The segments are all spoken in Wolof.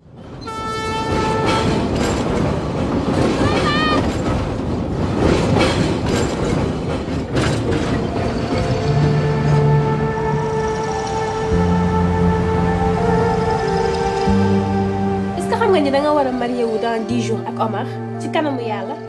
est-ce que xam nga ni da nga war a marié wu dans dix jours ak Omar ci kanamu yàlla.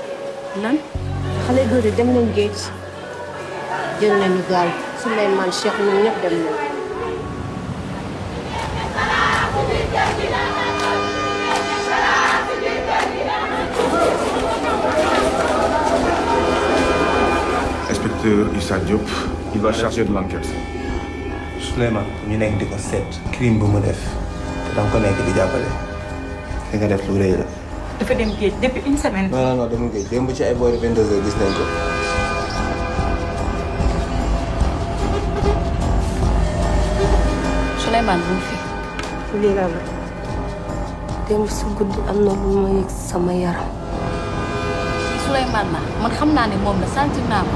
lan xale góor yi dem nañ géej jël nañu gaal Souleymane Cheikh ñun ñëpp dem nañ Inspecteur Issa Diop, il va charger de l'enquête. Souleymane ñu nekk di ko seet crime bu mu def te danga ko nekk di jàppale li nga def lu rëy la dafa dem géej depuis une semaine. non non non demul géej démb ci ay boori 22 heures gis nañ ko. Souleymane bu mu fi. lii laa bëgg démb si guddi am na lu ma yëg sama yaram. Souleymane na man xam naa ne moom la sentir naa ko.